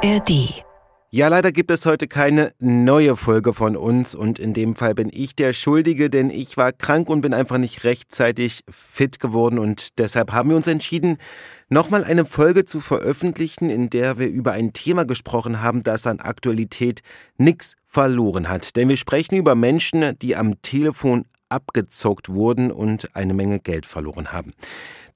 ARD. Ja, leider gibt es heute keine neue Folge von uns und in dem Fall bin ich der Schuldige, denn ich war krank und bin einfach nicht rechtzeitig fit geworden und deshalb haben wir uns entschieden, nochmal eine Folge zu veröffentlichen, in der wir über ein Thema gesprochen haben, das an Aktualität nichts verloren hat. Denn wir sprechen über Menschen, die am Telefon abgezockt wurden und eine Menge Geld verloren haben.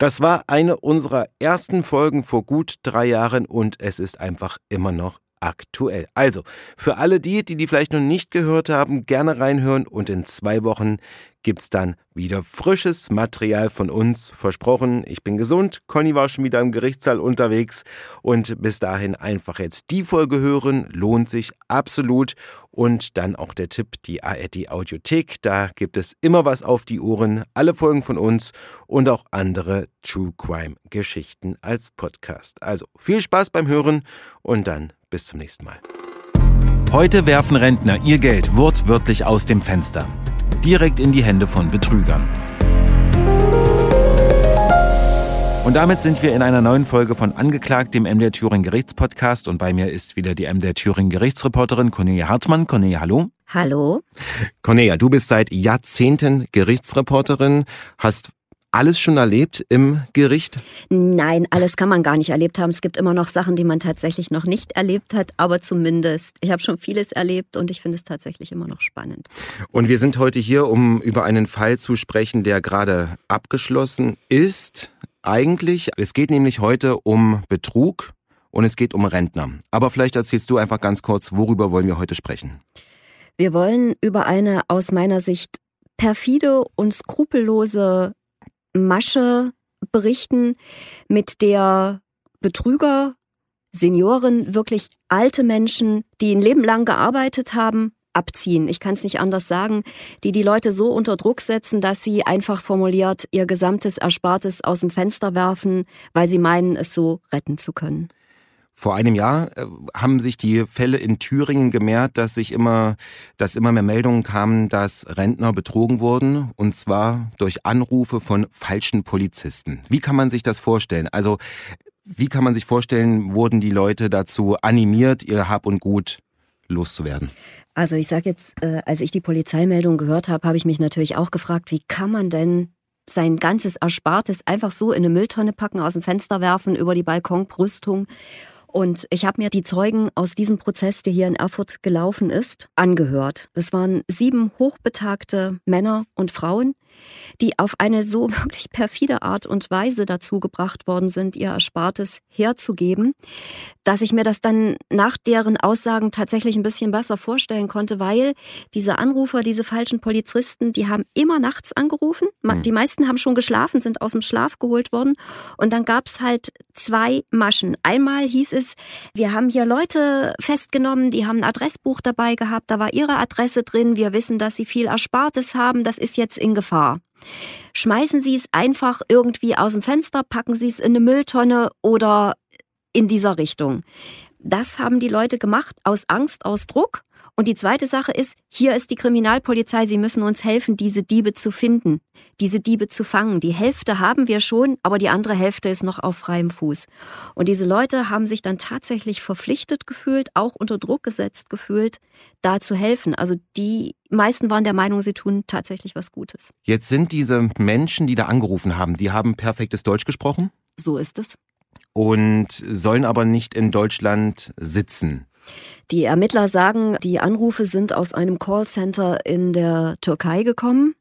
Das war eine unserer ersten Folgen vor gut drei Jahren und es ist einfach immer noch aktuell. Also, für alle die, die die vielleicht noch nicht gehört haben, gerne reinhören und in zwei Wochen gibt's dann wieder frisches Material von uns. Versprochen, ich bin gesund. Conny war schon wieder im Gerichtssaal unterwegs und bis dahin einfach jetzt die Folge hören. Lohnt sich absolut. Und dann auch der Tipp, die ARD Audiothek. Da gibt es immer was auf die Ohren. Alle Folgen von uns und auch andere True Crime Geschichten als Podcast. Also viel Spaß beim Hören und dann bis zum nächsten Mal. Heute werfen Rentner ihr Geld wortwörtlich aus dem Fenster direkt in die Hände von Betrügern. Und damit sind wir in einer neuen Folge von Angeklagt, dem MDR Thüringen Gerichtspodcast. Und bei mir ist wieder die MDR Thüringen Gerichtsreporterin Cornelia Hartmann. Cornelia, hallo. Hallo. Cornelia, du bist seit Jahrzehnten Gerichtsreporterin, hast alles schon erlebt im Gericht? Nein, alles kann man gar nicht erlebt haben. Es gibt immer noch Sachen, die man tatsächlich noch nicht erlebt hat, aber zumindest, ich habe schon vieles erlebt und ich finde es tatsächlich immer noch spannend. Und wir sind heute hier, um über einen Fall zu sprechen, der gerade abgeschlossen ist. Eigentlich, es geht nämlich heute um Betrug und es geht um Rentner. Aber vielleicht erzählst du einfach ganz kurz, worüber wollen wir heute sprechen? Wir wollen über eine aus meiner Sicht perfide und skrupellose Masche berichten, mit der Betrüger, Senioren, wirklich alte Menschen, die ein Leben lang gearbeitet haben, abziehen. Ich kann es nicht anders sagen, die die Leute so unter Druck setzen, dass sie einfach formuliert ihr gesamtes Erspartes aus dem Fenster werfen, weil sie meinen, es so retten zu können. Vor einem Jahr äh, haben sich die Fälle in Thüringen gemehrt, dass sich immer, dass immer mehr Meldungen kamen, dass Rentner betrogen wurden und zwar durch Anrufe von falschen Polizisten. Wie kann man sich das vorstellen? Also, wie kann man sich vorstellen, wurden die Leute dazu animiert, ihr Hab und Gut loszuwerden? Also ich sage jetzt, äh, als ich die Polizeimeldung gehört habe, habe ich mich natürlich auch gefragt, wie kann man denn sein ganzes Erspartes einfach so in eine Mülltonne packen, aus dem Fenster werfen, über die Balkonbrüstung und ich habe mir die Zeugen aus diesem Prozess, der hier in Erfurt gelaufen ist, angehört. Das waren sieben hochbetagte Männer und Frauen, die auf eine so wirklich perfide Art und Weise dazu gebracht worden sind, ihr Erspartes herzugeben, dass ich mir das dann nach deren Aussagen tatsächlich ein bisschen besser vorstellen konnte, weil diese Anrufer, diese falschen Polizisten, die haben immer nachts angerufen. Hm. Die meisten haben schon geschlafen, sind aus dem Schlaf geholt worden. Und dann gab's halt zwei Maschen. Einmal hieß es, wir haben hier Leute festgenommen, die haben ein Adressbuch dabei gehabt, da war ihre Adresse drin, wir wissen, dass sie viel Erspartes haben, das ist jetzt in Gefahr. Schmeißen Sie es einfach irgendwie aus dem Fenster, packen Sie es in eine Mülltonne oder in dieser Richtung. Das haben die Leute gemacht aus Angst, aus Druck. Und die zweite Sache ist, hier ist die Kriminalpolizei, sie müssen uns helfen, diese Diebe zu finden, diese Diebe zu fangen. Die Hälfte haben wir schon, aber die andere Hälfte ist noch auf freiem Fuß. Und diese Leute haben sich dann tatsächlich verpflichtet gefühlt, auch unter Druck gesetzt gefühlt, da zu helfen. Also die meisten waren der Meinung, sie tun tatsächlich was Gutes. Jetzt sind diese Menschen, die da angerufen haben, die haben perfektes Deutsch gesprochen? So ist es. Und sollen aber nicht in Deutschland sitzen. Die Ermittler sagen, die Anrufe sind aus einem Callcenter in der Türkei gekommen.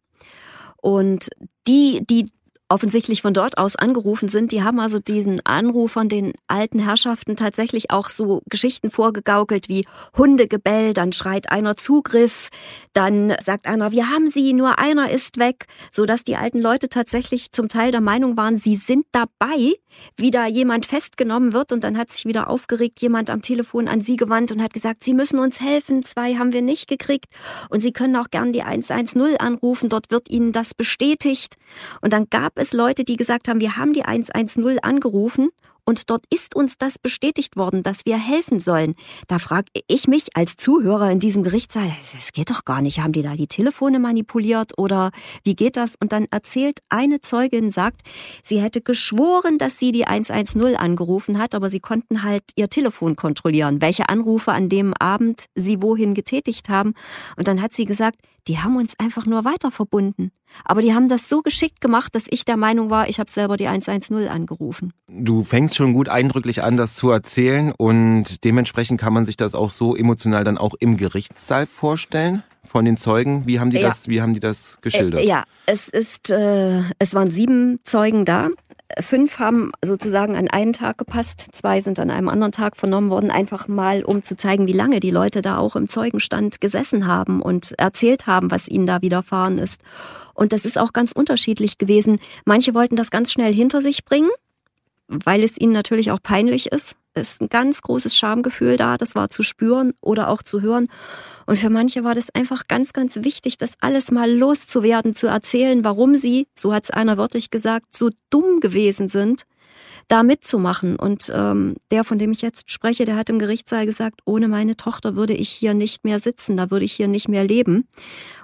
Und die, die offensichtlich von dort aus angerufen sind, die haben also diesen Anrufern, den alten Herrschaften tatsächlich auch so Geschichten vorgegaukelt wie Hundegebell, dann schreit einer Zugriff, dann sagt einer, wir haben sie, nur einer ist weg, so dass die alten Leute tatsächlich zum Teil der Meinung waren, sie sind dabei, wie da jemand festgenommen wird. Und dann hat sich wieder aufgeregt jemand am Telefon an sie gewandt und hat gesagt, sie müssen uns helfen, zwei haben wir nicht gekriegt. Und sie können auch gern die 110 anrufen, dort wird ihnen das bestätigt. Und dann gab es Leute, die gesagt haben, wir haben die 110 angerufen und dort ist uns das bestätigt worden, dass wir helfen sollen. Da frage ich mich als Zuhörer in diesem Gerichtssaal, das geht doch gar nicht, haben die da die Telefone manipuliert oder wie geht das? Und dann erzählt eine Zeugin, sagt, sie hätte geschworen, dass sie die 110 angerufen hat, aber sie konnten halt ihr Telefon kontrollieren, welche Anrufe an dem Abend sie wohin getätigt haben. Und dann hat sie gesagt, die haben uns einfach nur weiter verbunden. Aber die haben das so geschickt gemacht, dass ich der Meinung war, ich habe selber die 110 angerufen. Du fängst schon gut eindrücklich an, das zu erzählen und dementsprechend kann man sich das auch so emotional dann auch im Gerichtssaal vorstellen von den Zeugen. Wie haben die ja. das, wie haben die das geschildert? Äh, ja, es ist, äh, es waren sieben Zeugen da. Fünf haben sozusagen an einen Tag gepasst, zwei sind an einem anderen Tag vernommen worden, einfach mal, um zu zeigen, wie lange die Leute da auch im Zeugenstand gesessen haben und erzählt haben, was ihnen da widerfahren ist. Und das ist auch ganz unterschiedlich gewesen. Manche wollten das ganz schnell hinter sich bringen, weil es ihnen natürlich auch peinlich ist. Es ist ein ganz großes Schamgefühl da, das war zu spüren oder auch zu hören. Und für manche war das einfach ganz, ganz wichtig, das alles mal loszuwerden, zu erzählen, warum sie, so hat es einer wörtlich gesagt, so dumm gewesen sind, da mitzumachen. Und ähm, der, von dem ich jetzt spreche, der hat im Gerichtssaal gesagt, ohne meine Tochter würde ich hier nicht mehr sitzen, da würde ich hier nicht mehr leben.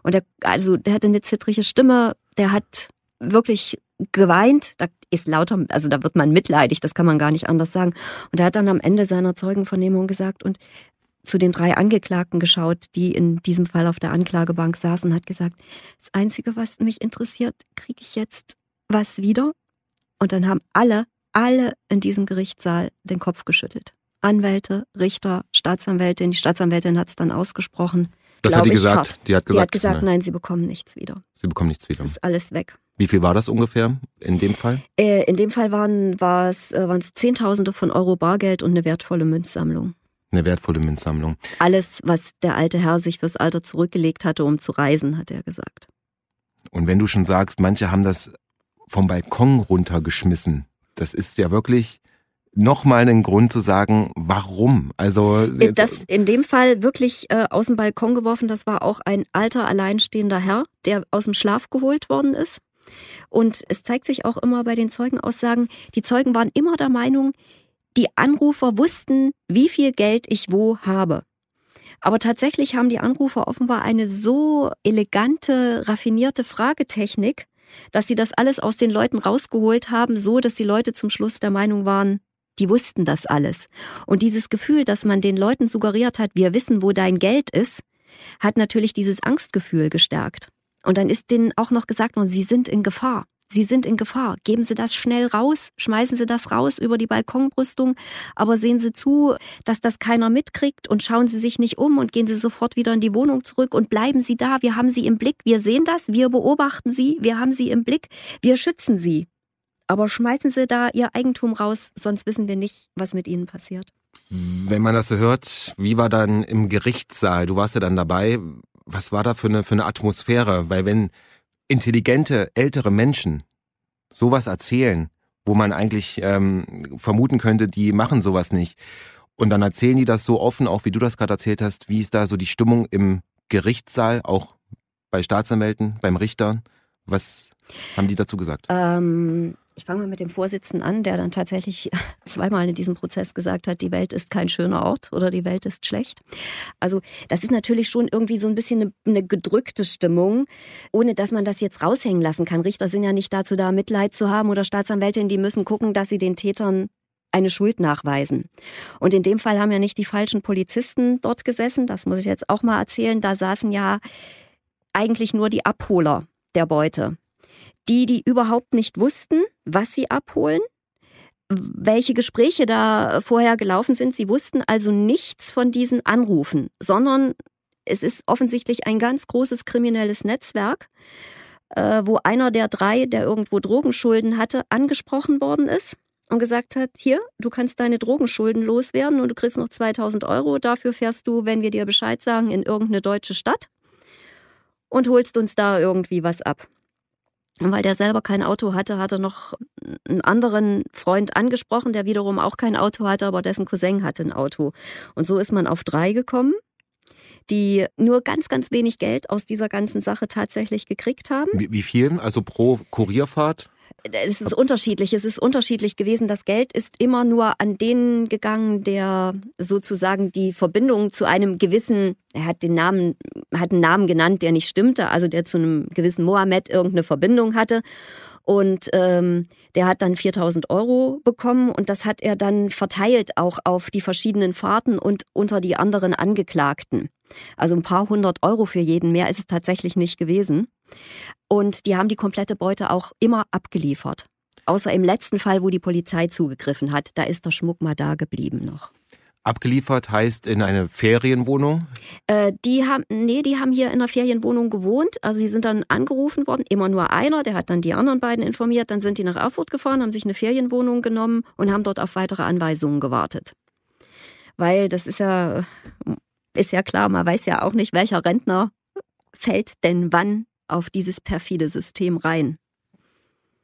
Und der, also der hatte eine zittrige Stimme, der hat wirklich geweint, da ist lauter, also da wird man mitleidig, das kann man gar nicht anders sagen. Und er hat dann am Ende seiner Zeugenvernehmung gesagt und zu den drei Angeklagten geschaut, die in diesem Fall auf der Anklagebank saßen, hat gesagt, das Einzige, was mich interessiert, kriege ich jetzt was wieder? Und dann haben alle, alle in diesem Gerichtssaal den Kopf geschüttelt. Anwälte, Richter, Staatsanwältin. Die Staatsanwältin hat es dann ausgesprochen. Das hat die gesagt. Die hat gesagt, die hat gesagt nein. nein, sie bekommen nichts wieder. Sie bekommen nichts wieder. Es ist alles weg. Wie viel war das ungefähr in dem Fall? Äh, in dem Fall waren es äh, Zehntausende von Euro Bargeld und eine wertvolle Münzsammlung. Eine wertvolle Münzsammlung. Alles, was der alte Herr sich fürs Alter zurückgelegt hatte, um zu reisen, hat er gesagt. Und wenn du schon sagst, manche haben das vom Balkon runtergeschmissen, das ist ja wirklich nochmal ein Grund zu sagen, warum? Also äh, das in dem Fall wirklich äh, aus dem Balkon geworfen. Das war auch ein alter alleinstehender Herr, der aus dem Schlaf geholt worden ist. Und es zeigt sich auch immer bei den Zeugenaussagen, die Zeugen waren immer der Meinung, die Anrufer wussten, wie viel Geld ich wo habe. Aber tatsächlich haben die Anrufer offenbar eine so elegante, raffinierte Fragetechnik, dass sie das alles aus den Leuten rausgeholt haben, so dass die Leute zum Schluss der Meinung waren, die wussten das alles. Und dieses Gefühl, dass man den Leuten suggeriert hat, wir wissen, wo dein Geld ist, hat natürlich dieses Angstgefühl gestärkt. Und dann ist denen auch noch gesagt worden, sie sind in Gefahr. Sie sind in Gefahr. Geben Sie das schnell raus, schmeißen Sie das raus über die Balkonbrüstung, aber sehen Sie zu, dass das keiner mitkriegt und schauen Sie sich nicht um und gehen Sie sofort wieder in die Wohnung zurück und bleiben Sie da. Wir haben Sie im Blick, wir sehen das, wir beobachten Sie, wir haben Sie im Blick, wir schützen Sie. Aber schmeißen Sie da Ihr Eigentum raus, sonst wissen wir nicht, was mit Ihnen passiert. Wenn man das so hört, wie war dann im Gerichtssaal? Du warst ja dann dabei was war da für eine, für eine Atmosphäre? Weil wenn intelligente, ältere Menschen sowas erzählen, wo man eigentlich ähm, vermuten könnte, die machen sowas nicht. Und dann erzählen die das so offen, auch wie du das gerade erzählt hast, wie ist da so die Stimmung im Gerichtssaal, auch bei Staatsanwälten, beim Richter? Was haben die dazu gesagt? Ähm, ich fange mal mit dem Vorsitzenden an, der dann tatsächlich zweimal in diesem Prozess gesagt hat, die Welt ist kein schöner Ort oder die Welt ist schlecht. Also das ist natürlich schon irgendwie so ein bisschen eine, eine gedrückte Stimmung, ohne dass man das jetzt raushängen lassen kann. Richter sind ja nicht dazu da, Mitleid zu haben oder Staatsanwältinnen, die müssen gucken, dass sie den Tätern eine Schuld nachweisen. Und in dem Fall haben ja nicht die falschen Polizisten dort gesessen, das muss ich jetzt auch mal erzählen, da saßen ja eigentlich nur die Abholer der Beute die, die überhaupt nicht wussten, was sie abholen, welche Gespräche da vorher gelaufen sind. Sie wussten also nichts von diesen Anrufen, sondern es ist offensichtlich ein ganz großes kriminelles Netzwerk, äh, wo einer der drei, der irgendwo Drogenschulden hatte, angesprochen worden ist und gesagt hat, hier, du kannst deine Drogenschulden loswerden und du kriegst noch 2000 Euro. Dafür fährst du, wenn wir dir Bescheid sagen, in irgendeine deutsche Stadt und holst uns da irgendwie was ab. Und weil der selber kein Auto hatte, hat er noch einen anderen Freund angesprochen, der wiederum auch kein Auto hatte, aber dessen Cousin hatte ein Auto. Und so ist man auf drei gekommen, die nur ganz, ganz wenig Geld aus dieser ganzen Sache tatsächlich gekriegt haben. Wie, wie viel? Also pro Kurierfahrt? Es ist unterschiedlich. Es ist unterschiedlich gewesen. Das Geld ist immer nur an den gegangen, der sozusagen die Verbindung zu einem gewissen, er hat den Namen, hat einen Namen genannt, der nicht stimmte, also der zu einem gewissen Mohammed irgendeine Verbindung hatte. Und ähm, der hat dann 4000 Euro bekommen und das hat er dann verteilt auch auf die verschiedenen Fahrten und unter die anderen Angeklagten. Also ein paar hundert Euro für jeden, mehr ist es tatsächlich nicht gewesen. Und die haben die komplette Beute auch immer abgeliefert. Außer im letzten Fall, wo die Polizei zugegriffen hat, da ist der Schmuck mal da geblieben noch. Abgeliefert heißt in eine Ferienwohnung? Äh, die haben, nee, die haben hier in einer Ferienwohnung gewohnt. Also sie sind dann angerufen worden, immer nur einer, der hat dann die anderen beiden informiert. Dann sind die nach Erfurt gefahren, haben sich eine Ferienwohnung genommen und haben dort auf weitere Anweisungen gewartet. Weil das ist ja, ist ja klar, man weiß ja auch nicht, welcher Rentner fällt denn wann auf dieses perfide System rein.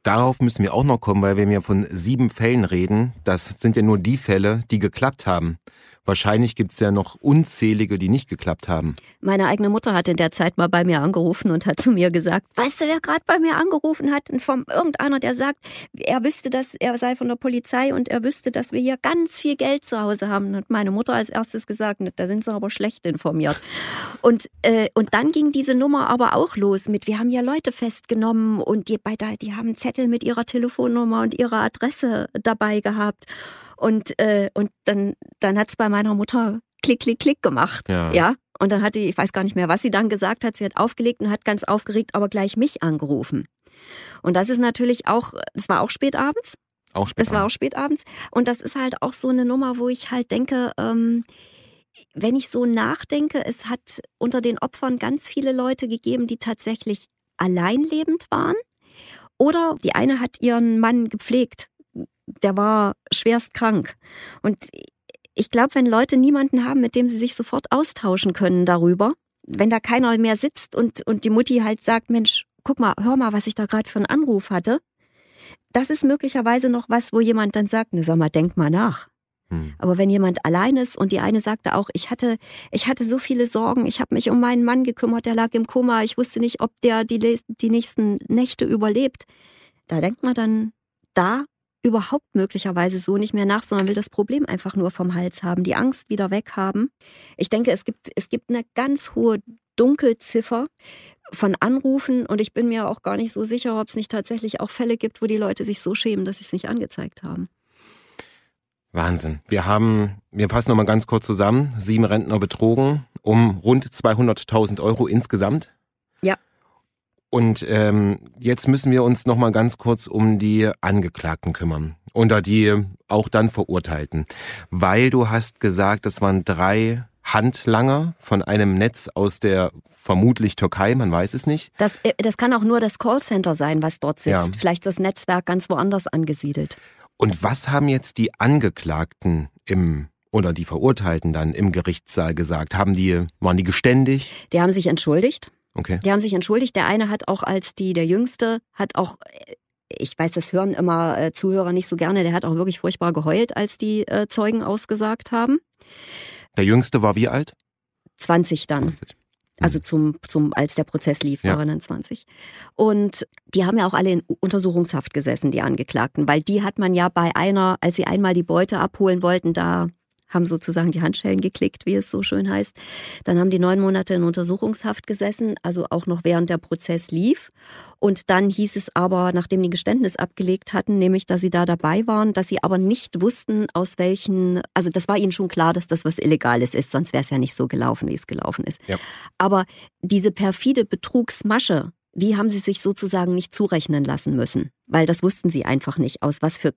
Darauf müssen wir auch noch kommen, weil wir ja von sieben Fällen reden. Das sind ja nur die Fälle, die geklappt haben. Wahrscheinlich gibt es ja noch unzählige, die nicht geklappt haben. Meine eigene Mutter hat in der Zeit mal bei mir angerufen und hat zu mir gesagt, weißt du, wer gerade bei mir angerufen hat? Und vom irgendeiner, der sagt, er wüsste, dass er sei von der Polizei und er wüsste, dass wir hier ganz viel Geld zu Hause haben. Und meine Mutter als erstes gesagt, da sind sie aber schlecht informiert. Und, äh, und dann ging diese Nummer aber auch los mit, wir haben ja Leute festgenommen und die, bei da, die haben Zettel mit ihrer Telefonnummer und ihrer Adresse dabei gehabt. Und, äh, und dann, dann hat es bei meiner Mutter klick, klick, klick gemacht. Ja. ja. Und dann hat die, ich weiß gar nicht mehr, was sie dann gesagt hat, sie hat aufgelegt und hat ganz aufgeregt aber gleich mich angerufen. Und das ist natürlich auch, es war auch spät abends. Auch spät Es war auch spät abends. Und das ist halt auch so eine Nummer, wo ich halt denke, ähm, wenn ich so nachdenke, es hat unter den Opfern ganz viele Leute gegeben, die tatsächlich alleinlebend waren. Oder die eine hat ihren Mann gepflegt der war schwerst krank. Und ich glaube, wenn Leute niemanden haben, mit dem sie sich sofort austauschen können darüber, wenn da keiner mehr sitzt und, und die Mutti halt sagt, Mensch, guck mal, hör mal, was ich da gerade für einen Anruf hatte, das ist möglicherweise noch was, wo jemand dann sagt, ne, sag mal, denk mal nach. Hm. Aber wenn jemand allein ist und die eine sagte auch, ich hatte, ich hatte so viele Sorgen, ich habe mich um meinen Mann gekümmert, der lag im Koma, ich wusste nicht, ob der die, die nächsten Nächte überlebt, da denkt man dann, da überhaupt möglicherweise so nicht mehr nach, sondern will das Problem einfach nur vom Hals haben, die Angst wieder weghaben. Ich denke, es gibt, es gibt eine ganz hohe Dunkelziffer von Anrufen und ich bin mir auch gar nicht so sicher, ob es nicht tatsächlich auch Fälle gibt, wo die Leute sich so schämen, dass sie es nicht angezeigt haben. Wahnsinn. Wir haben, wir fassen nochmal ganz kurz zusammen, sieben Rentner betrogen um rund 200.000 Euro insgesamt. Ja. Und ähm, jetzt müssen wir uns noch mal ganz kurz um die Angeklagten kümmern oder die auch dann Verurteilten, weil du hast gesagt, es waren drei Handlanger von einem Netz aus der vermutlich Türkei, man weiß es nicht. Das, äh, das kann auch nur das Callcenter sein, was dort sitzt. Ja. Vielleicht das Netzwerk ganz woanders angesiedelt. Und was haben jetzt die Angeklagten im oder die Verurteilten dann im Gerichtssaal gesagt? Haben die, waren die geständig? Die haben sich entschuldigt. Okay. Die haben sich entschuldigt. Der eine hat auch als die, der Jüngste, hat auch, ich weiß, das hören immer äh, Zuhörer nicht so gerne, der hat auch wirklich furchtbar geheult, als die äh, Zeugen ausgesagt haben. Der Jüngste war wie alt? 20 dann. 20. Also zum, zum, als der Prozess lief, ja. waren dann 20. Und die haben ja auch alle in Untersuchungshaft gesessen, die Angeklagten, weil die hat man ja bei einer, als sie einmal die Beute abholen wollten, da haben sozusagen die Handschellen geklickt, wie es so schön heißt. Dann haben die neun Monate in Untersuchungshaft gesessen, also auch noch während der Prozess lief. Und dann hieß es aber, nachdem die Geständnis abgelegt hatten, nämlich, dass sie da dabei waren, dass sie aber nicht wussten, aus welchen, also das war ihnen schon klar, dass das was Illegales ist, sonst wäre es ja nicht so gelaufen, wie es gelaufen ist. Ja. Aber diese perfide Betrugsmasche, die haben sie sich sozusagen nicht zurechnen lassen müssen, weil das wussten sie einfach nicht, aus was für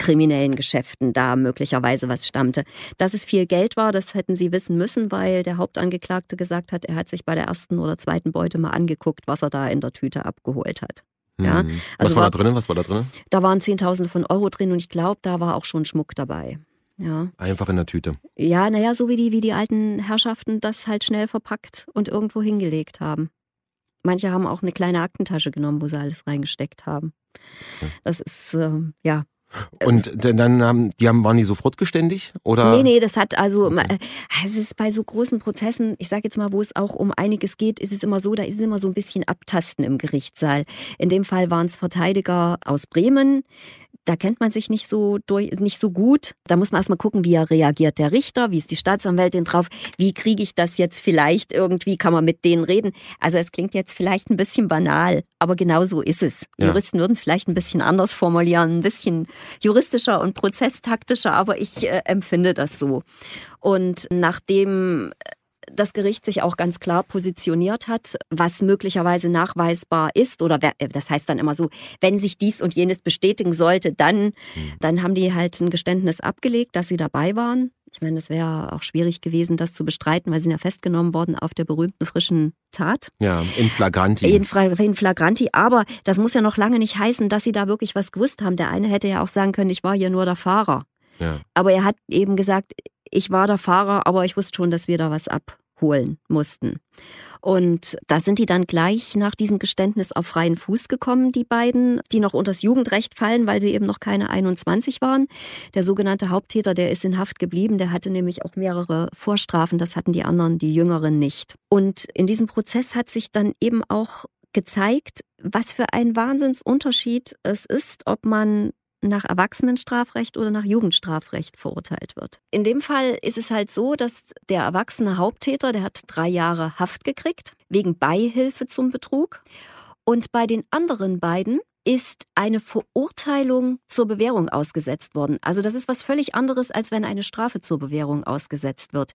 kriminellen Geschäften da möglicherweise was stammte. Dass es viel Geld war, das hätten sie wissen müssen, weil der Hauptangeklagte gesagt hat, er hat sich bei der ersten oder zweiten Beute mal angeguckt, was er da in der Tüte abgeholt hat. Ja, hm. also was war, war da drin? Was war da drin? Da waren Zehntausende von Euro drin und ich glaube, da war auch schon Schmuck dabei. Ja. Einfach in der Tüte. Ja, naja, so wie die, wie die alten Herrschaften das halt schnell verpackt und irgendwo hingelegt haben. Manche haben auch eine kleine Aktentasche genommen, wo sie alles reingesteckt haben. Das ist, äh, ja, Und dann haben, die haben, waren die sofort geständig? Oder? Nee, nee, das hat also, okay. es ist bei so großen Prozessen, ich sage jetzt mal, wo es auch um einiges geht, ist es immer so, da ist es immer so ein bisschen Abtasten im Gerichtssaal. In dem Fall waren es Verteidiger aus Bremen, da kennt man sich nicht so durch, nicht so gut. Da muss man erstmal gucken, wie er reagiert, der Richter, wie ist die Staatsanwältin drauf, wie kriege ich das jetzt vielleicht irgendwie, kann man mit denen reden. Also es klingt jetzt vielleicht ein bisschen banal, aber genau so ist es. Ja. Juristen würden es vielleicht ein bisschen anders formulieren, ein bisschen juristischer und prozesstaktischer, aber ich äh, empfinde das so. Und nachdem das Gericht sich auch ganz klar positioniert hat, was möglicherweise nachweisbar ist oder äh, das heißt dann immer so, wenn sich dies und jenes bestätigen sollte, dann, mhm. dann haben die halt ein Geständnis abgelegt, dass sie dabei waren. Ich meine, es wäre auch schwierig gewesen, das zu bestreiten, weil sie sind ja festgenommen worden auf der berühmten frischen Tat. Ja, in Flagranti. In, in Flagranti. Aber das muss ja noch lange nicht heißen, dass sie da wirklich was gewusst haben. Der eine hätte ja auch sagen können, ich war hier nur der Fahrer. Ja. Aber er hat eben gesagt, ich war der Fahrer, aber ich wusste schon, dass wir da was abholen mussten. Und da sind die dann gleich nach diesem Geständnis auf freien Fuß gekommen, die beiden, die noch unter das Jugendrecht fallen, weil sie eben noch keine 21 waren. Der sogenannte Haupttäter, der ist in Haft geblieben, der hatte nämlich auch mehrere Vorstrafen, das hatten die anderen, die Jüngeren nicht. Und in diesem Prozess hat sich dann eben auch gezeigt, was für ein Wahnsinnsunterschied es ist, ob man nach Erwachsenenstrafrecht oder nach Jugendstrafrecht verurteilt wird. In dem Fall ist es halt so, dass der erwachsene Haupttäter, der hat drei Jahre Haft gekriegt, wegen Beihilfe zum Betrug. Und bei den anderen beiden ist eine Verurteilung zur Bewährung ausgesetzt worden. Also das ist was völlig anderes, als wenn eine Strafe zur Bewährung ausgesetzt wird.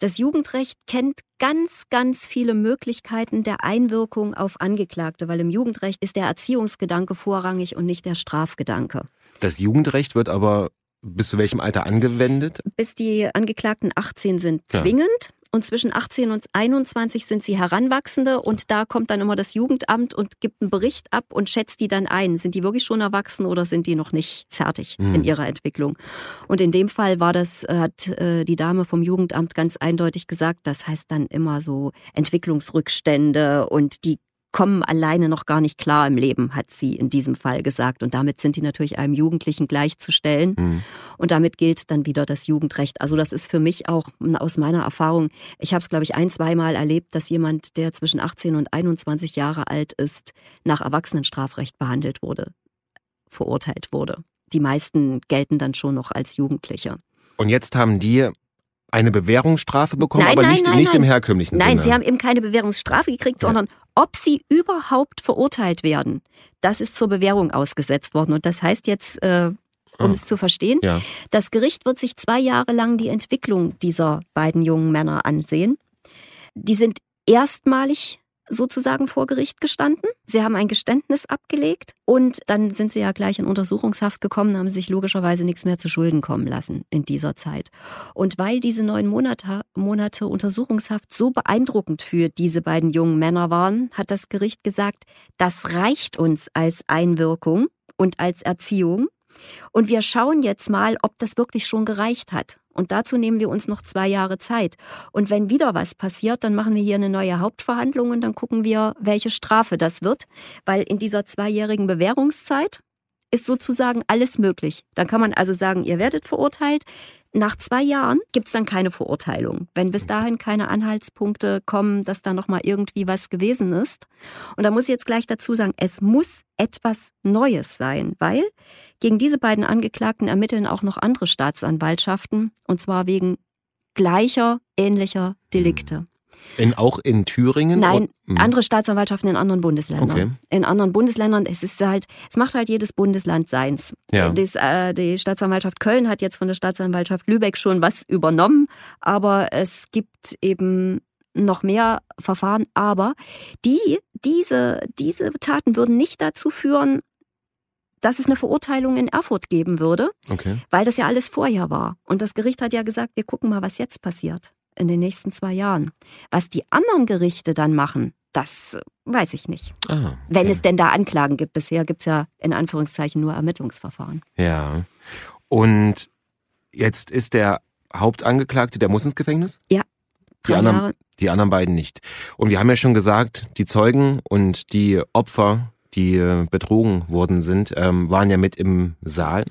Das Jugendrecht kennt ganz, ganz viele Möglichkeiten der Einwirkung auf Angeklagte, weil im Jugendrecht ist der Erziehungsgedanke vorrangig und nicht der Strafgedanke. Das Jugendrecht wird aber bis zu welchem Alter angewendet? Bis die Angeklagten 18 sind zwingend. Ja und zwischen 18 und 21 sind sie Heranwachsende und da kommt dann immer das Jugendamt und gibt einen Bericht ab und schätzt die dann ein. Sind die wirklich schon erwachsen oder sind die noch nicht fertig mhm. in ihrer Entwicklung? Und in dem Fall war das, äh, hat äh, die Dame vom Jugendamt ganz eindeutig gesagt, das heißt dann immer so Entwicklungsrückstände und die kommen alleine noch gar nicht klar im Leben, hat sie in diesem Fall gesagt. Und damit sind die natürlich einem Jugendlichen gleichzustellen. Mhm. Und damit gilt dann wieder das Jugendrecht. Also das ist für mich auch aus meiner Erfahrung, ich habe es, glaube ich, ein, zweimal erlebt, dass jemand, der zwischen 18 und 21 Jahre alt ist, nach Erwachsenenstrafrecht behandelt wurde, verurteilt wurde. Die meisten gelten dann schon noch als Jugendliche. Und jetzt haben die eine Bewährungsstrafe bekommen, nein, aber nein, nicht, nein, nicht im herkömmlichen nein, Sinne. Nein, sie haben eben keine Bewährungsstrafe gekriegt, sondern ob sie überhaupt verurteilt werden, das ist zur Bewährung ausgesetzt worden. Und das heißt jetzt, äh, um es zu verstehen, ja. das Gericht wird sich zwei Jahre lang die Entwicklung dieser beiden jungen Männer ansehen. Die sind erstmalig sozusagen vor Gericht gestanden. Sie haben ein Geständnis abgelegt und dann sind sie ja gleich in Untersuchungshaft gekommen, haben sich logischerweise nichts mehr zu Schulden kommen lassen in dieser Zeit. Und weil diese neun Monate, Monate Untersuchungshaft so beeindruckend für diese beiden jungen Männer waren, hat das Gericht gesagt, das reicht uns als Einwirkung und als Erziehung. Und wir schauen jetzt mal, ob das wirklich schon gereicht hat. Und dazu nehmen wir uns noch zwei Jahre Zeit. Und wenn wieder was passiert, dann machen wir hier eine neue Hauptverhandlung und dann gucken wir, welche Strafe das wird. Weil in dieser zweijährigen Bewährungszeit ist sozusagen alles möglich. Dann kann man also sagen, ihr werdet verurteilt. Nach zwei Jahren gibt es dann keine Verurteilung. Wenn bis dahin keine Anhaltspunkte kommen, dass da nochmal irgendwie was gewesen ist. Und da muss ich jetzt gleich dazu sagen, es muss etwas Neues sein, weil gegen diese beiden Angeklagten ermitteln auch noch andere Staatsanwaltschaften, und zwar wegen gleicher, ähnlicher Delikte. In, auch in Thüringen? Nein, hm. andere Staatsanwaltschaften in anderen Bundesländern. Okay. In anderen Bundesländern, es ist halt, es macht halt jedes Bundesland seins. Ja. Das, äh, die Staatsanwaltschaft Köln hat jetzt von der Staatsanwaltschaft Lübeck schon was übernommen, aber es gibt eben noch mehr Verfahren. Aber die, diese, diese Taten würden nicht dazu führen, dass es eine Verurteilung in Erfurt geben würde, okay. weil das ja alles vorher war. Und das Gericht hat ja gesagt, wir gucken mal, was jetzt passiert in den nächsten zwei Jahren. Was die anderen Gerichte dann machen, das weiß ich nicht. Ah, okay. Wenn es denn da Anklagen gibt. Bisher gibt es ja in Anführungszeichen nur Ermittlungsverfahren. Ja. Und jetzt ist der Hauptangeklagte, der muss ins Gefängnis? Ja. Die anderen, die anderen beiden nicht. Und wir haben ja schon gesagt, die Zeugen und die Opfer die äh, betrogen worden sind, ähm, waren ja mit im Saal.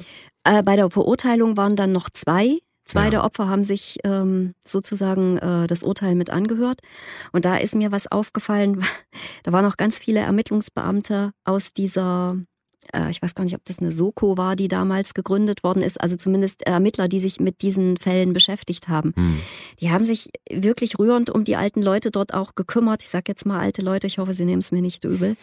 Äh, bei der Verurteilung waren dann noch zwei. Zwei ja. der Opfer haben sich ähm, sozusagen äh, das Urteil mit angehört. Und da ist mir was aufgefallen. Da waren noch ganz viele Ermittlungsbeamte aus dieser äh, ich weiß gar nicht, ob das eine Soko war, die damals gegründet worden ist, also zumindest Ermittler, die sich mit diesen Fällen beschäftigt haben. Hm. Die haben sich wirklich rührend um die alten Leute dort auch gekümmert. Ich sage jetzt mal alte Leute, ich hoffe, sie nehmen es mir nicht übel.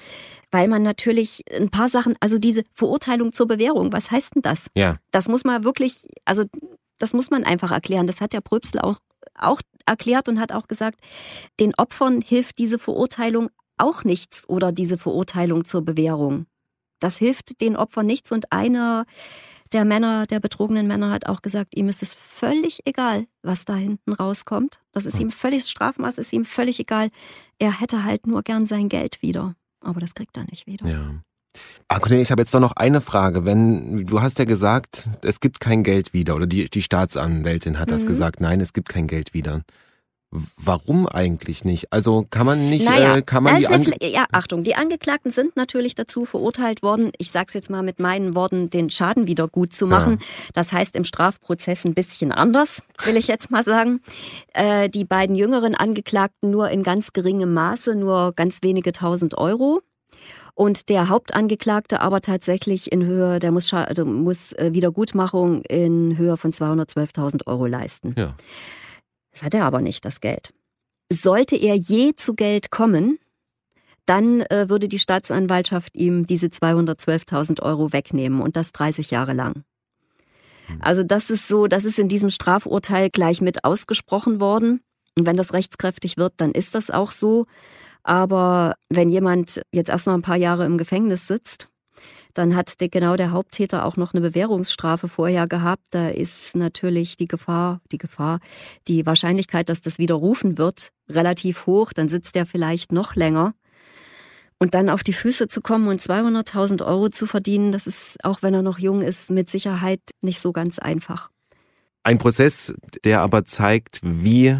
Weil man natürlich ein paar Sachen, also diese Verurteilung zur Bewährung, was heißt denn das? Ja. Das muss man wirklich, also das muss man einfach erklären. Das hat der Pröbsel auch, auch erklärt und hat auch gesagt, den Opfern hilft diese Verurteilung auch nichts oder diese Verurteilung zur Bewährung. Das hilft den Opfern nichts und einer der Männer, der betrogenen Männer hat auch gesagt, ihm ist es völlig egal, was da hinten rauskommt. Das ist hm. ihm völlig, Strafmaß ist ihm völlig egal. Er hätte halt nur gern sein Geld wieder. Aber das kriegt er nicht wieder. Ja. Ah, Cornelia, ich habe jetzt doch noch eine Frage. Wenn du hast ja gesagt, es gibt kein Geld wieder, oder die, die Staatsanwältin hat mhm. das gesagt, nein, es gibt kein Geld wieder. Warum eigentlich nicht? Also kann man nicht, naja, äh, kann man die Ange ja, Achtung, die Angeklagten sind natürlich dazu verurteilt worden, ich sage es jetzt mal mit meinen Worten, den Schaden wieder gut zu machen. Ja. Das heißt im Strafprozess ein bisschen anders, will ich jetzt mal sagen. Äh, die beiden jüngeren Angeklagten nur in ganz geringem Maße, nur ganz wenige tausend Euro. Und der Hauptangeklagte aber tatsächlich in Höhe, der muss, muss äh, Wiedergutmachung in Höhe von 212.000 Euro leisten. Ja. Das hat er aber nicht, das Geld. Sollte er je zu Geld kommen, dann äh, würde die Staatsanwaltschaft ihm diese 212.000 Euro wegnehmen und das 30 Jahre lang. Hm. Also das ist so, das ist in diesem Strafurteil gleich mit ausgesprochen worden. Und wenn das rechtskräftig wird, dann ist das auch so. Aber wenn jemand jetzt erstmal ein paar Jahre im Gefängnis sitzt, dann hat der, genau der Haupttäter auch noch eine Bewährungsstrafe vorher gehabt. Da ist natürlich die Gefahr, die Gefahr, die Wahrscheinlichkeit, dass das widerrufen wird, relativ hoch. Dann sitzt er vielleicht noch länger. Und dann auf die Füße zu kommen und 200.000 Euro zu verdienen, das ist, auch wenn er noch jung ist, mit Sicherheit nicht so ganz einfach. Ein Prozess, der aber zeigt, wie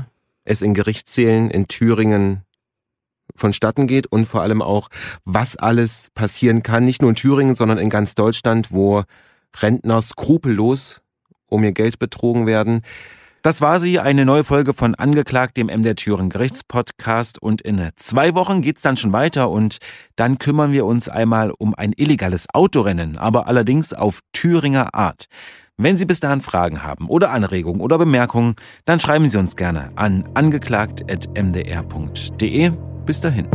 es in Gerichtssälen in Thüringen vonstatten geht und vor allem auch, was alles passieren kann, nicht nur in Thüringen, sondern in ganz Deutschland, wo Rentner skrupellos um ihr Geld betrogen werden. Das war sie, eine neue Folge von Angeklagt, dem MDR Thüringen Gerichtspodcast. Und in zwei Wochen geht's dann schon weiter und dann kümmern wir uns einmal um ein illegales Autorennen, aber allerdings auf Thüringer Art. Wenn Sie bis dahin Fragen haben oder Anregungen oder Bemerkungen, dann schreiben Sie uns gerne an angeklagt.mdr.de. Bis dahin.